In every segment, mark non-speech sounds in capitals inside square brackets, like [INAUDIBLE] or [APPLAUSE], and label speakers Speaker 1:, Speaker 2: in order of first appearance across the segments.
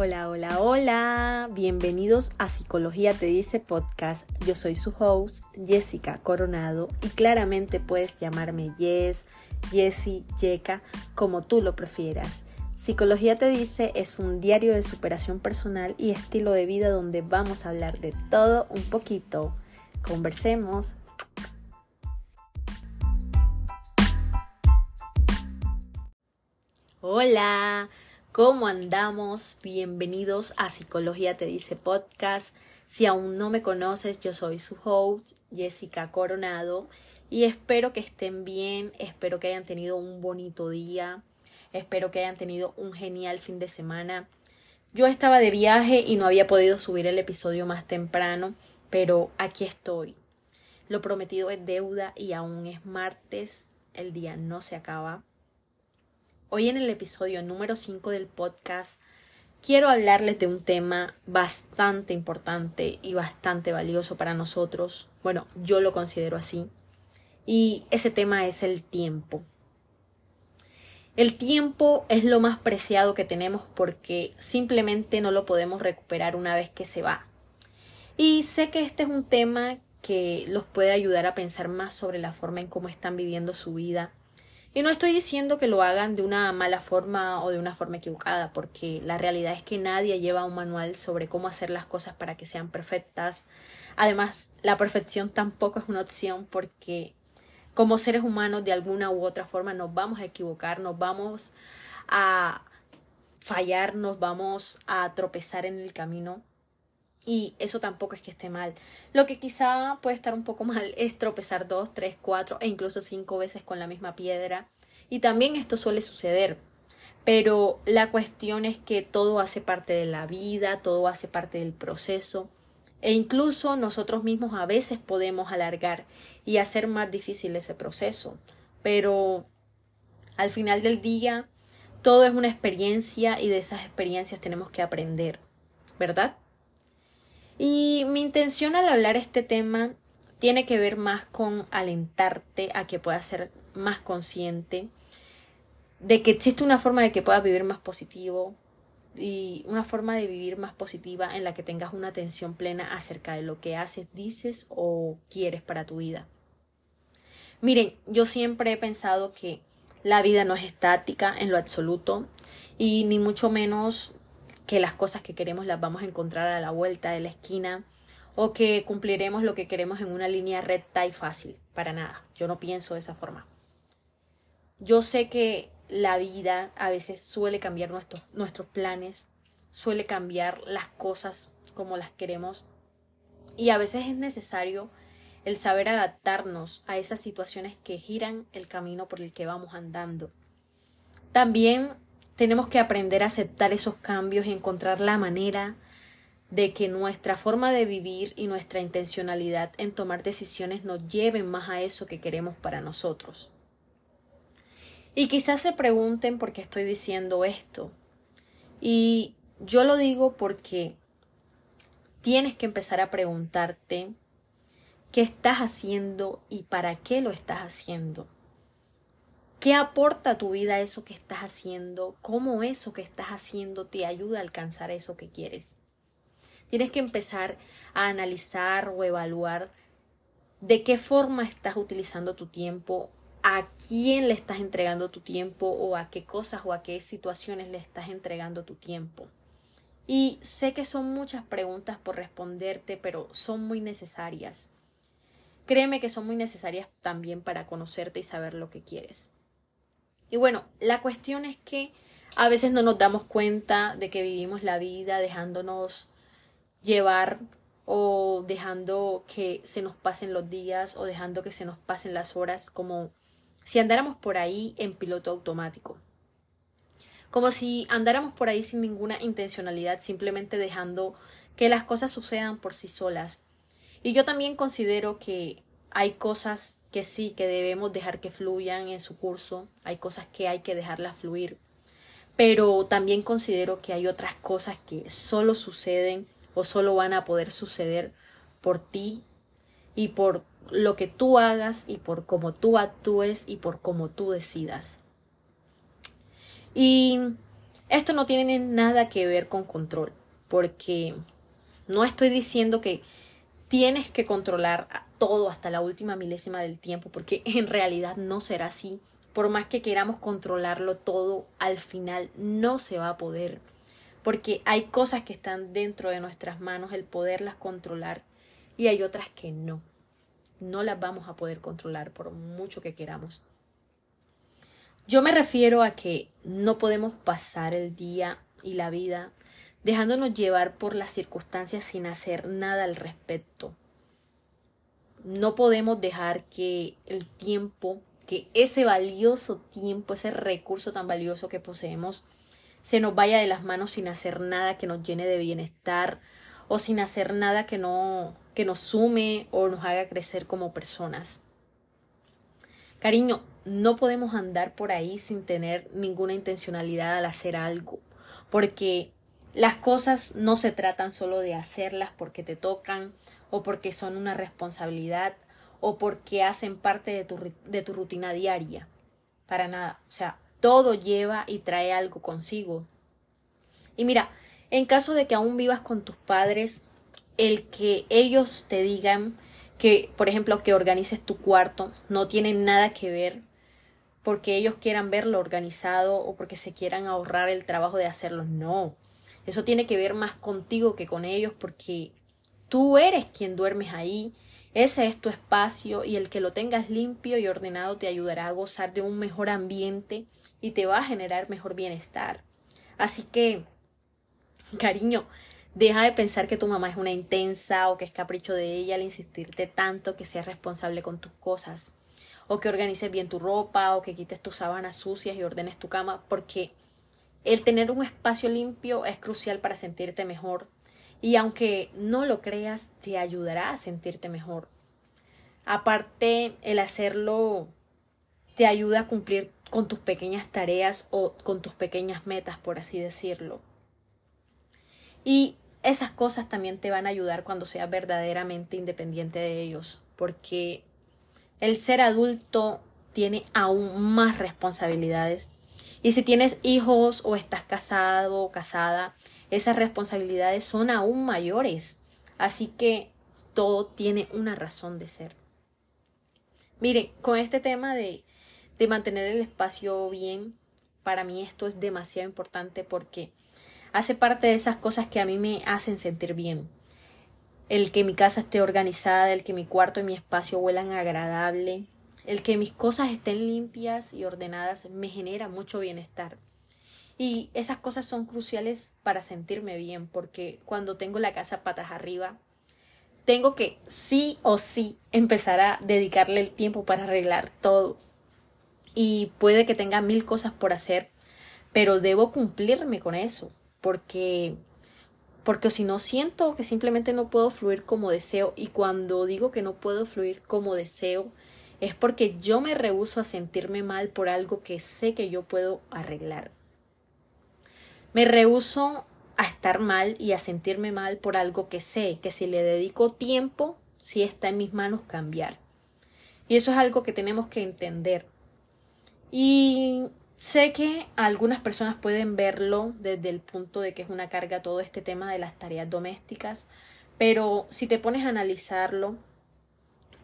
Speaker 1: Hola, hola, hola. Bienvenidos a Psicología Te Dice Podcast. Yo soy su host, Jessica Coronado, y claramente puedes llamarme Jess, Jessie, Yeka, como tú lo prefieras. Psicología Te Dice es un diario de superación personal y estilo de vida donde vamos a hablar de todo un poquito. Conversemos. Hola. ¿Cómo andamos? Bienvenidos a Psicología Te Dice Podcast. Si aún no me conoces, yo soy su host, Jessica Coronado, y espero que estén bien, espero que hayan tenido un bonito día, espero que hayan tenido un genial fin de semana. Yo estaba de viaje y no había podido subir el episodio más temprano, pero aquí estoy. Lo prometido es deuda y aún es martes, el día no se acaba. Hoy en el episodio número 5 del podcast quiero hablarles de un tema bastante importante y bastante valioso para nosotros. Bueno, yo lo considero así. Y ese tema es el tiempo. El tiempo es lo más preciado que tenemos porque simplemente no lo podemos recuperar una vez que se va. Y sé que este es un tema que los puede ayudar a pensar más sobre la forma en cómo están viviendo su vida y no estoy diciendo que lo hagan de una mala forma o de una forma equivocada, porque la realidad es que nadie lleva un manual sobre cómo hacer las cosas para que sean perfectas. Además, la perfección tampoco es una opción porque como seres humanos de alguna u otra forma nos vamos a equivocar, nos vamos a fallar, nos vamos a tropezar en el camino y eso tampoco es que esté mal. Lo que quizá puede estar un poco [LAUGHS] mal es tropezar dos, tres, cuatro e incluso cinco veces con la misma piedra. Y también esto suele suceder. Pero la cuestión es que todo hace parte de la vida, todo hace parte del proceso. E incluso nosotros mismos a veces podemos alargar y hacer más difícil ese proceso. Pero al final del día, todo es una experiencia y de esas experiencias tenemos que aprender. ¿Verdad? Y mi intención al hablar este tema tiene que ver más con alentarte a que puedas ser más consciente de que existe una forma de que puedas vivir más positivo y una forma de vivir más positiva en la que tengas una atención plena acerca de lo que haces, dices o quieres para tu vida. Miren, yo siempre he pensado que la vida no es estática en lo absoluto y ni mucho menos que las cosas que queremos las vamos a encontrar a la vuelta de la esquina o que cumpliremos lo que queremos en una línea recta y fácil. Para nada, yo no pienso de esa forma. Yo sé que la vida a veces suele cambiar nuestros, nuestros planes, suele cambiar las cosas como las queremos y a veces es necesario el saber adaptarnos a esas situaciones que giran el camino por el que vamos andando. También tenemos que aprender a aceptar esos cambios y encontrar la manera de que nuestra forma de vivir y nuestra intencionalidad en tomar decisiones nos lleven más a eso que queremos para nosotros. Y quizás se pregunten por qué estoy diciendo esto. Y yo lo digo porque tienes que empezar a preguntarte qué estás haciendo y para qué lo estás haciendo. ¿Qué aporta a tu vida eso que estás haciendo? ¿Cómo eso que estás haciendo te ayuda a alcanzar eso que quieres? Tienes que empezar a analizar o evaluar de qué forma estás utilizando tu tiempo, a quién le estás entregando tu tiempo o a qué cosas o a qué situaciones le estás entregando tu tiempo. Y sé que son muchas preguntas por responderte, pero son muy necesarias. Créeme que son muy necesarias también para conocerte y saber lo que quieres. Y bueno, la cuestión es que a veces no nos damos cuenta de que vivimos la vida dejándonos llevar o dejando que se nos pasen los días o dejando que se nos pasen las horas como si andáramos por ahí en piloto automático. Como si andáramos por ahí sin ninguna intencionalidad, simplemente dejando que las cosas sucedan por sí solas. Y yo también considero que hay cosas que sí, que debemos dejar que fluyan en su curso, hay cosas que hay que dejarlas fluir, pero también considero que hay otras cosas que solo suceden o solo van a poder suceder por ti y por lo que tú hagas y por cómo tú actúes y por cómo tú decidas. Y Esto no tiene nada que ver con control, porque no estoy diciendo que tienes que controlar todo hasta la última milésima del tiempo, porque [LAUGHS] en realidad no será así. Por más que queramos controlarlo todo, al final no se va a poder, porque hay cosas que están dentro de nuestras manos, el poderlas controlar, y hay otras que no. No las vamos a poder controlar por mucho que queramos. Yo me refiero a que no podemos pasar el día y la vida dejándonos llevar por las circunstancias sin hacer nada al respecto. No podemos dejar que el tiempo, que ese valioso tiempo, ese recurso tan valioso que poseemos, se nos vaya de las manos sin hacer nada que nos llene de bienestar o sin hacer nada que no que nos sume o nos haga crecer como personas. Cariño, no podemos andar por ahí sin tener ninguna intencionalidad al hacer algo, porque las cosas no se tratan solo de hacerlas porque te tocan o porque son una responsabilidad o porque hacen parte de tu, de tu rutina diaria. Para nada. O sea, todo lleva y trae algo consigo. Y mira, en caso de que aún vivas con tus padres, el que ellos te digan que, por ejemplo, que organices tu cuarto no tiene nada que ver porque ellos quieran verlo organizado o porque se quieran ahorrar el trabajo de hacerlo. No. Eso tiene que ver más contigo que con ellos porque tú eres quien duermes ahí. Ese es tu espacio y el que lo tengas limpio y ordenado te ayudará a gozar de un mejor ambiente y te va a generar mejor bienestar. Así que, cariño, deja de pensar que tu mamá es una intensa o que es capricho de ella al insistirte tanto que seas responsable con tus cosas o que organices bien tu ropa o que quites tus sábanas sucias y ordenes tu cama, porque el tener un espacio limpio es crucial para sentirte mejor y aunque no lo creas, te ayudará a sentirte mejor. Aparte, el hacerlo te ayuda a cumplir con tus pequeñas tareas o con tus pequeñas metas, por así decirlo. Y esas cosas también te van a ayudar cuando seas verdaderamente independiente de ellos, porque el ser adulto tiene aún más responsabilidades. Y si tienes hijos o estás casado o casada, esas responsabilidades son aún mayores. Así que todo tiene una razón de ser. Miren, con este tema de, de mantener el espacio bien, para mí esto es demasiado importante porque hace parte de esas cosas que a mí me hacen sentir bien el que mi casa esté organizada, el que mi cuarto y mi espacio huelan agradable, el que mis cosas estén limpias y ordenadas me genera mucho bienestar. Y esas cosas son cruciales para sentirme bien, porque cuando tengo la casa patas arriba, tengo que sí o sí empezar a dedicarle el tiempo para arreglar todo. Y puede que tenga mil cosas por hacer, pero debo cumplirme con eso, porque porque si no siento que simplemente no puedo fluir como deseo y cuando digo que no puedo fluir como deseo es porque yo me rehuso a sentirme mal por algo que sé que yo puedo arreglar. Me rehuso a estar mal y a sentirme mal por algo que sé que si le dedico tiempo, sí está en mis manos cambiar. Y eso es algo que tenemos que entender. Y Sé que algunas personas pueden verlo desde el punto de que es una carga todo este tema de las tareas domésticas, pero si te pones a analizarlo,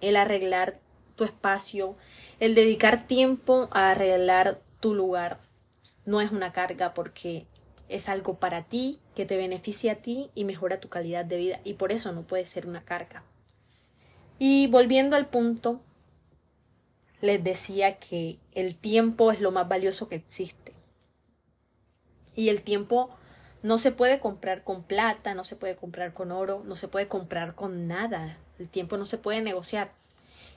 Speaker 1: el arreglar tu espacio, el dedicar tiempo a arreglar tu lugar, no es una carga porque es algo para ti, que te beneficia a ti y mejora tu calidad de vida y por eso no puede ser una carga. Y volviendo al punto les decía que el tiempo es lo más valioso que existe. Y el tiempo no se puede comprar con plata, no se puede comprar con oro, no se puede comprar con nada. El tiempo no se puede negociar.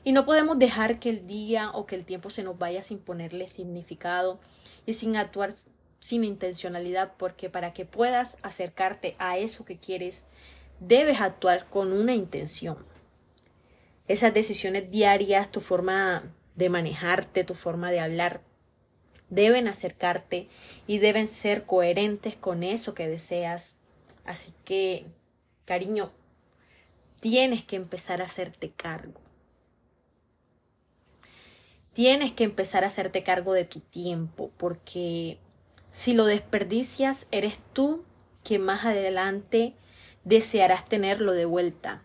Speaker 1: Y no podemos dejar que el día o que el tiempo se nos vaya sin ponerle significado y sin actuar sin intencionalidad, porque para que puedas acercarte a eso que quieres, debes actuar con una intención. Esas decisiones diarias, tu forma de manejarte, tu forma de hablar, deben acercarte y deben ser coherentes con eso que deseas. Así que, cariño, tienes que empezar a hacerte cargo. Tienes que empezar a hacerte cargo de tu tiempo porque Si lo desperdicias, eres tú quien más adelante desearás tenerlo de vuelta.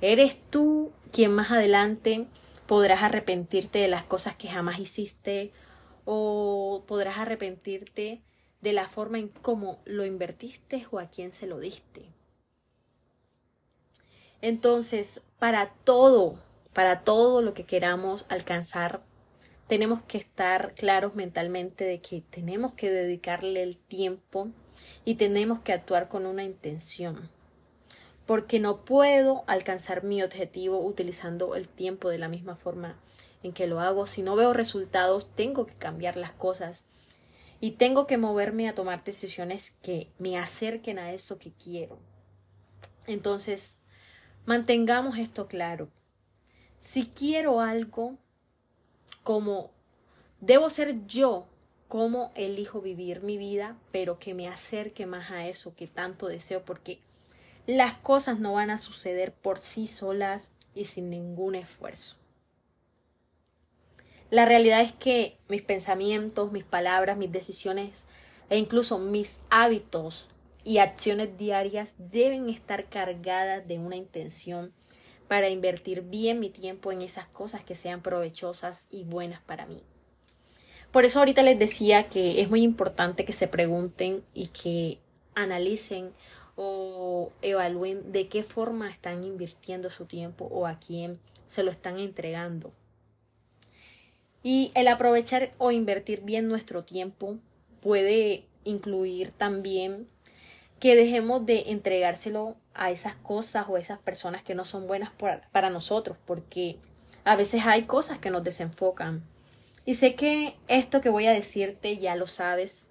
Speaker 1: Eres tú quien más adelante podrás arrepentirte de las cosas que jamás hiciste o podrás arrepentirte de la forma en cómo lo invertiste o a quién se lo diste. Entonces, para todo, para todo lo que queramos alcanzar, tenemos que estar claros mentalmente de que tenemos que dedicarle el tiempo y tenemos que actuar con una intención. Porque no puedo alcanzar mi objetivo utilizando el tiempo de la misma forma en que lo hago. Si no veo resultados, tengo que cambiar las cosas y tengo que moverme a tomar decisiones que me acerquen a eso que quiero. Entonces, mantengamos esto claro. Si quiero algo, como debo ser yo como elijo vivir mi vida, pero que me acerque más a eso que tanto deseo, porque las cosas no van a suceder por sí solas y sin ningún esfuerzo. La realidad es que mis pensamientos, mis palabras, mis decisiones e incluso mis hábitos y acciones diarias deben estar cargadas de una intención para invertir bien mi tiempo en esas cosas que sean provechosas y buenas para mí. Por eso ahorita les decía que es muy importante que se pregunten y que analicen o evalúen de qué forma están invirtiendo su tiempo o a quién se lo están entregando. Y el aprovechar o invertir bien nuestro tiempo puede incluir también que dejemos de entregárselo a esas cosas o a esas personas que no son buenas para nosotros, porque a veces hay cosas que nos desenfocan y sé que esto que voy a decirte ya lo sabes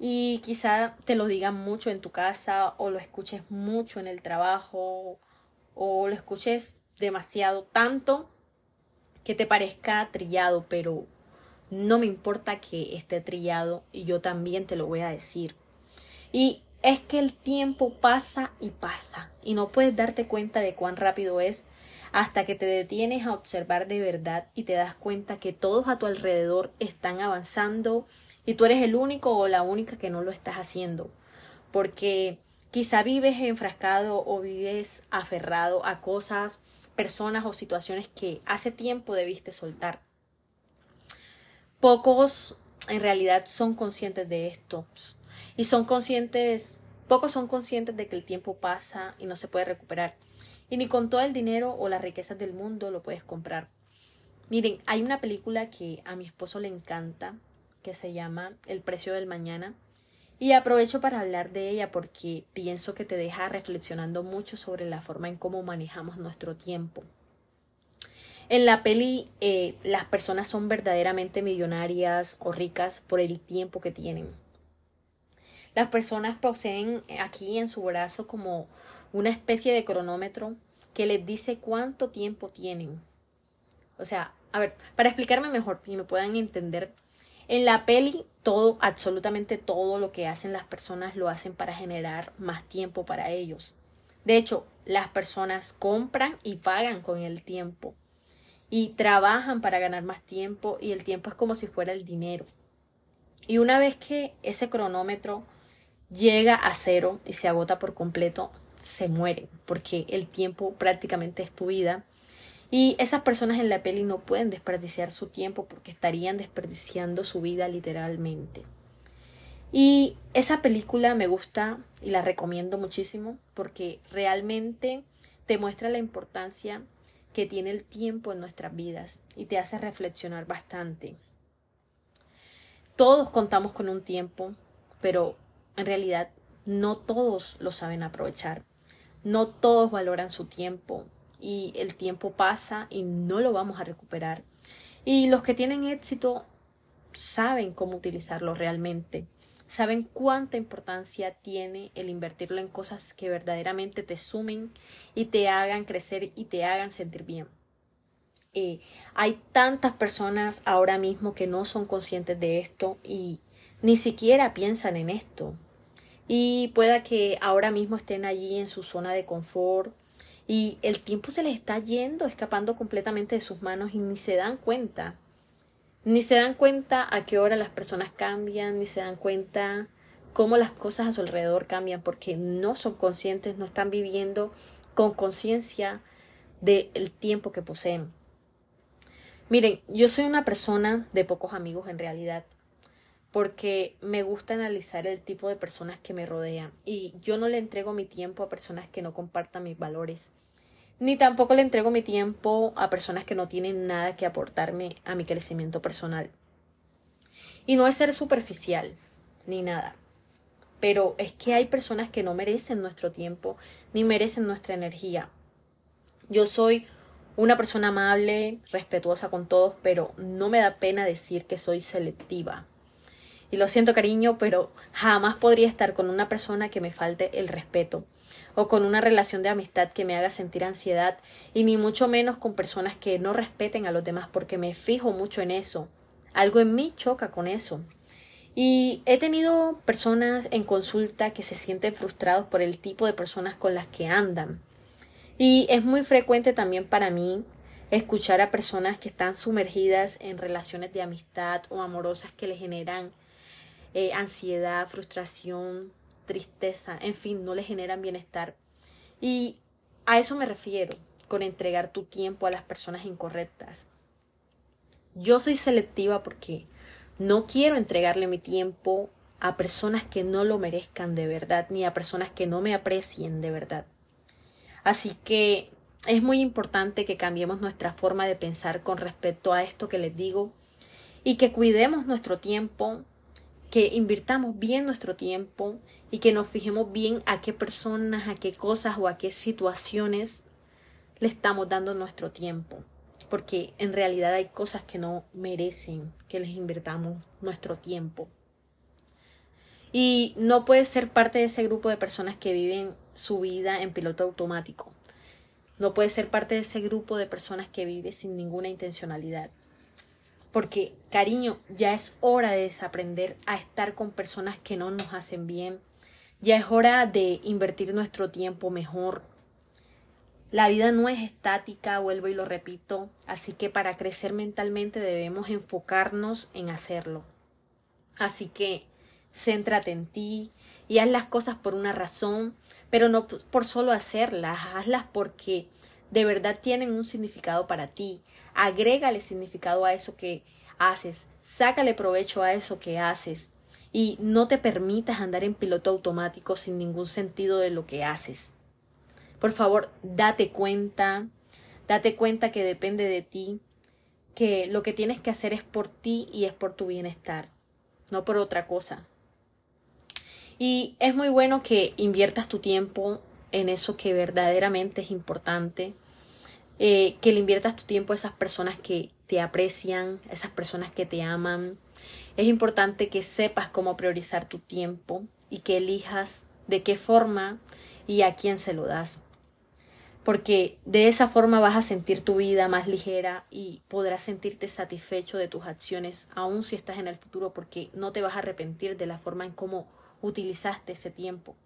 Speaker 1: y quizá te lo digan mucho en tu casa o lo escuches mucho en el trabajo o lo escuches demasiado tanto que te parezca trillado, pero no me importa que esté trillado y yo también te lo voy a decir. Y es que el tiempo pasa y pasa y no puedes darte cuenta de cuán rápido es hasta que te detienes a observar de verdad y te das cuenta que todos a tu alrededor están avanzando y tú eres el único o la única que no lo estás haciendo. Porque quizá vives enfrascado o vives aferrado a cosas, personas o situaciones que hace tiempo debiste soltar. Pocos en realidad son conscientes de esto y son conscientes, pocos son conscientes de que el tiempo pasa y no se puede recuperar y ni con todo el dinero o las riquezas del mundo lo puedes comprar. Miren, hay una película que a mi esposo le encanta, que se llama El precio del mañana, y aprovecho para hablar de ella porque pienso que te deja reflexionando mucho sobre la forma en cómo manejamos nuestro tiempo. En la peli eh, las personas son verdaderamente millonarias o ricas por el tiempo que tienen. Las personas poseen aquí en su brazo como una especie de cronómetro que les dice cuánto tiempo tienen. O sea, a ver, para explicarme mejor y me puedan entender, en la peli todo, absolutamente todo lo que hacen las personas lo hacen para generar más tiempo para ellos. De hecho, las personas compran y pagan con el tiempo y trabajan para ganar más tiempo y el tiempo es como si fuera el dinero. Y una vez que ese cronómetro llega a cero y se agota por completo, se mueren, porque el tiempo prácticamente es tu vida. Y esas personas en la peli no pueden desperdiciar su tiempo porque estarían desperdiciando su vida literalmente. Y esa película me gusta y la recomiendo muchísimo porque realmente te muestra la importancia que tiene el tiempo en nuestras vidas y te hace reflexionar bastante. Todos contamos con un tiempo, pero en realidad no todos lo saben aprovechar. No todos valoran su tiempo y el tiempo pasa y no lo vamos a recuperar. Y los que tienen éxito saben cómo utilizarlo realmente, saben cuánta importancia tiene el invertirlo en cosas que verdaderamente te sumen y te hagan crecer y te hagan sentir bien. Eh, hay tantas personas ahora mismo que no son conscientes de esto y ni siquiera piensan en esto y pueda que ahora mismo estén allí en su zona de confort y el tiempo se les está yendo, escapando completamente de sus manos y ni se dan cuenta. Ni se dan cuenta a qué hora las personas cambian, ni se dan cuenta cómo las cosas a su alrededor cambian, porque no son conscientes, no están viviendo con conciencia del tiempo que poseen. Miren, yo soy una persona de pocos amigos en realidad, porque me gusta analizar el tipo de personas que me rodean y yo no le entrego mi tiempo a personas que no compartan mis valores, ni tampoco le entrego mi tiempo a personas que no tienen nada que aportarme a mi crecimiento personal. Y no es ser superficial, ni nada, pero es que hay personas que no merecen nuestro tiempo, ni merecen nuestra energía. Yo soy una persona amable, respetuosa con todos, pero no me da pena decir que soy selectiva. Y lo siento cariño, pero jamás podría estar con una persona que me falte el respeto, o con una relación de amistad que me haga sentir ansiedad, y ni mucho menos con personas que no respeten a los demás, porque me fijo mucho en eso. Algo en mí choca con eso. Y he tenido personas en consulta que se sienten frustrados por el tipo de personas con las que andan. Y es muy frecuente también para mí escuchar a personas que están sumergidas en relaciones de amistad o amorosas que le generan eh, ansiedad, frustración, tristeza, en fin, no le generan bienestar. Y a eso me refiero con entregar tu tiempo a las personas incorrectas. Yo soy selectiva porque no quiero entregarle mi tiempo a personas que no lo merezcan de verdad, ni a personas que no me aprecien de verdad. Así que es muy importante que cambiemos nuestra forma de pensar con respecto a esto que les digo y que cuidemos nuestro tiempo, que invirtamos bien nuestro tiempo y que nos fijemos bien a qué personas, a qué cosas o a qué situaciones le estamos dando nuestro tiempo. Porque en realidad hay cosas que no merecen que les invirtamos nuestro tiempo. Y no puedes ser parte de ese grupo de personas que viven su vida en piloto automático. No puedes ser parte de ese grupo de personas que vive sin ninguna intencionalidad. Porque, cariño, ya es hora de desaprender a estar con personas que no nos hacen bien. Ya es hora de invertir nuestro tiempo mejor. La vida no es estática, vuelvo y lo repito, así que para crecer mentalmente debemos enfocarnos en hacerlo. Así que céntrate en ti y haz las cosas por una razón, pero no por solo hacerlas, hazlas porque de verdad tienen un significado para ti. Agrégale significado a eso que haces, sácale provecho a eso que haces y no te permitas andar en piloto automático sin ningún sentido de lo que haces. Por favor, date cuenta, date cuenta que depende de ti, que lo que tienes que hacer es por ti y es por tu bienestar, no por otra cosa. Y es muy bueno que inviertas tu tiempo en eso que verdaderamente es importante, eh, que le inviertas tu tiempo a esas personas que te aprecian, a esas personas que te aman. Es importante que sepas cómo priorizar tu tiempo y que elijas de qué forma y a quién se lo das. Porque de esa forma vas a sentir tu vida más ligera y podrás sentirte satisfecho de tus acciones, aun si estás en el futuro, porque no te vas a arrepentir de la forma en cómo utilizaste ese tiempo,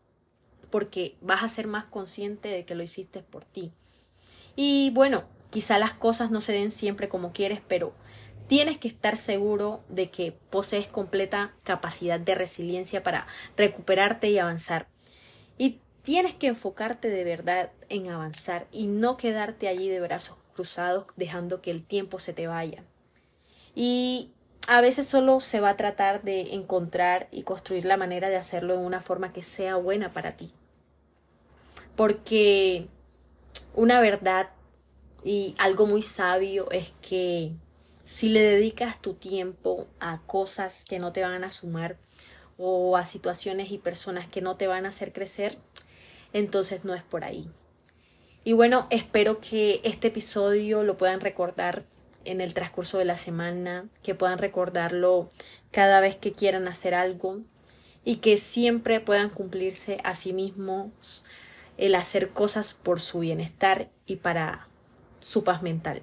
Speaker 1: porque vas a ser más consciente de que lo hiciste por ti. Y bueno, quizá las cosas no se den siempre como quieres, pero tienes que estar seguro de que posees completa capacidad de resiliencia para recuperarte y avanzar. Y tienes que enfocarte de verdad en avanzar y no quedarte allí de brazos cruzados dejando que el tiempo se te vaya. Y a veces solo se va a tratar de encontrar y construir la manera de hacerlo en una forma que sea buena para ti. Porque una verdad y algo muy sabio es que si le dedicas tu tiempo a cosas que no te van a sumar o a situaciones y personas que no te van a hacer crecer, entonces no es por ahí. Y bueno, espero que este episodio lo puedan recordar en el transcurso de la semana, que puedan recordarlo cada vez que quieran hacer algo y que siempre puedan cumplirse a sí mismos el hacer cosas por su bienestar y para su paz mental.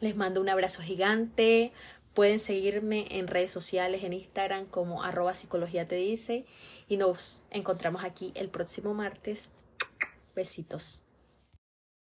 Speaker 1: Les mando un abrazo gigante. Pueden seguirme en redes sociales, en Instagram como arroba psicología te dice y nos encontramos aquí el próximo martes. Besitos.